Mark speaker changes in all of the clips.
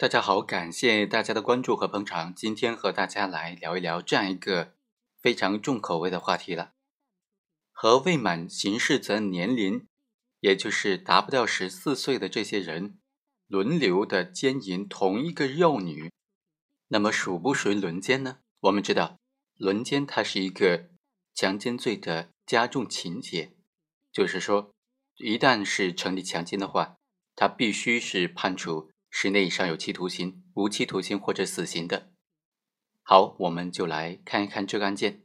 Speaker 1: 大家好，感谢大家的关注和捧场。今天和大家来聊一聊这样一个非常重口味的话题了：和未满刑事责任年龄，也就是达不到十四岁的这些人，轮流的奸淫同一个幼女，那么属不属于轮奸呢？我们知道，轮奸它是一个强奸罪的加重情节，就是说，一旦是成立强奸的话，它必须是判处。十年以上有期徒刑、无期徒刑或者死刑的。好，我们就来看一看这个案件。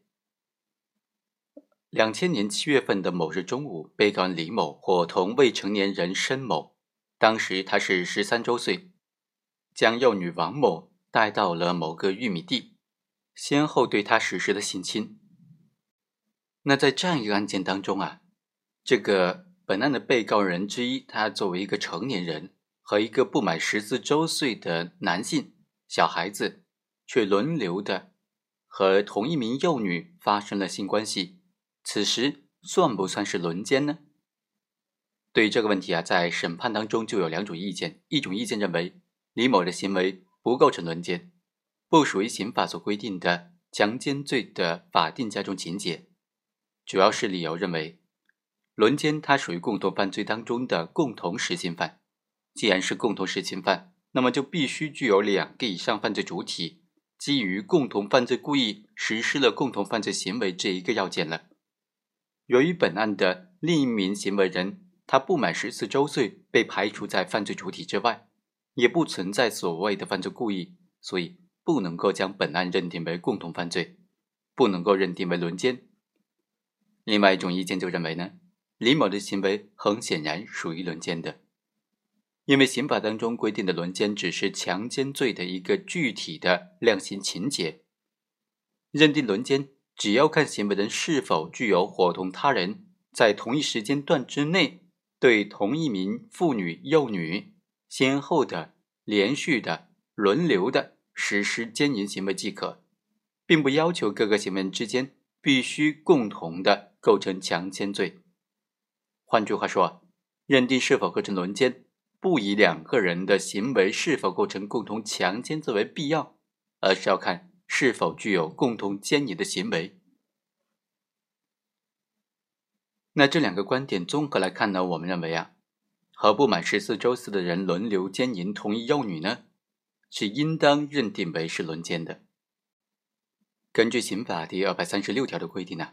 Speaker 1: 两千年七月份的某日中午，被告人李某伙同未成年人申某，当时他是十三周岁，将幼女王某带到了某个玉米地，先后对她实施了性侵。那在这样一个案件当中啊，这个本案的被告人之一，他作为一个成年人。和一个不满十四周岁的男性小孩子，却轮流的和同一名幼女发生了性关系，此时算不算是轮奸呢？对于这个问题啊，在审判当中就有两种意见，一种意见认为李某的行为不构成轮奸，不属于刑法所规定的强奸罪的法定加重情节，主要是理由认为轮奸它属于共同犯罪当中的共同实行犯。既然是共同实行犯，那么就必须具有两个以上犯罪主体基于共同犯罪故意实施了共同犯罪行为这一个要件了。由于本案的另一名行为人他不满十四周岁，被排除在犯罪主体之外，也不存在所谓的犯罪故意，所以不能够将本案认定为共同犯罪，不能够认定为轮奸。另外一种意见就认为呢，李某的行为很显然属于轮奸的。因为刑法当中规定的轮奸只是强奸罪的一个具体的量刑情节，认定轮奸只要看行为人是否具有伙同他人在同一时间段之内对同一名妇女、幼女先后的、连续的、轮流的实施奸淫行为即可，并不要求各个行为人之间必须共同的构成强奸罪。换句话说，认定是否构成轮奸。不以两个人的行为是否构成共同强奸罪为必要，而是要看是否具有共同奸淫的行为。那这两个观点综合来看呢？我们认为啊，和不满十四周岁的人轮流奸淫同一幼女呢，是应当认定为是轮奸的。根据刑法第二百三十六条的规定呢，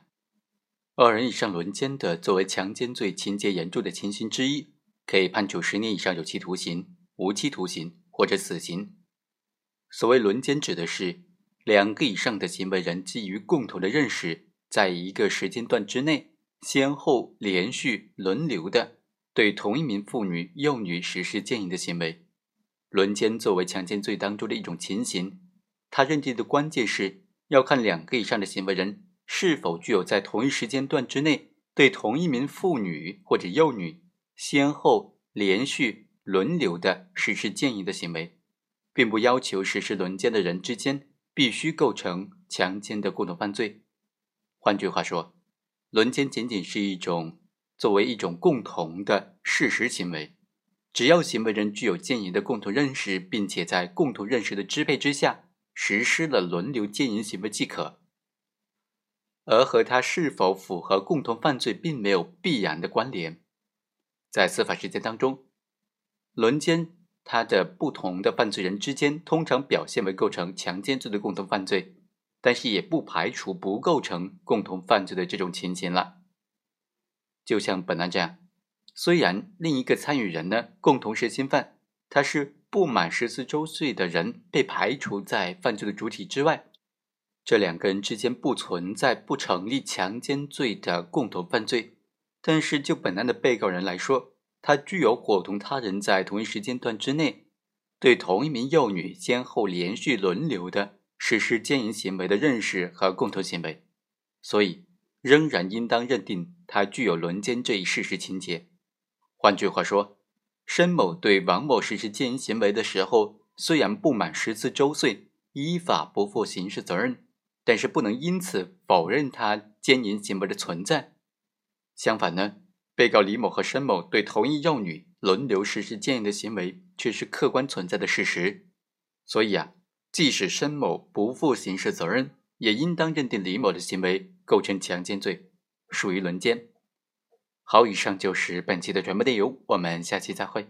Speaker 1: 二人以上轮奸的，作为强奸罪情节严重的情形之一。可以判处十年以上有期徒刑、无期徒刑或者死刑。所谓轮奸，指的是两个以上的行为人基于共同的认识，在一个时间段之内，先后连续轮流的对同一名妇女、幼女实施奸淫的行为。轮奸作为强奸罪当中的一种情形，它认定的关键是要看两个以上的行为人是否具有在同一时间段之内对同一名妇女或者幼女。先后连续轮流的实施奸淫的行为，并不要求实施轮奸的人之间必须构成强奸的共同犯罪。换句话说，轮奸仅仅是一种作为一种共同的事实行为，只要行为人具有奸淫的共同认识，并且在共同认识的支配之下实施了轮流奸淫行为即可，而和他是否符合共同犯罪并没有必然的关联。在司法实践当中，轮奸它的不同的犯罪人之间通常表现为构成强奸罪的共同犯罪，但是也不排除不构成共同犯罪的这种情形了。就像本案这样，虽然另一个参与人呢共同是侵犯，他是不满十四周岁的人被排除在犯罪的主体之外，这两个人之间不存在不成立强奸罪的共同犯罪。但是就本案的被告人来说，他具有伙同他人在同一时间段之内，对同一名幼女先后连续轮流的实施奸淫行为的认识和共同行为，所以仍然应当认定他具有轮奸这一事实情节。换句话说，申某对王某实施奸淫行为的时候，虽然不满十四周岁，依法不负刑事责任，但是不能因此否认他奸淫行为的存在。相反呢，被告李某和申某对同一幼女轮流实施奸淫的行为却是客观存在的事实，所以啊，即使申某不负刑事责任，也应当认定李某的行为构成强奸罪，属于轮奸。好，以上就是本期的全部内容，我们下期再会。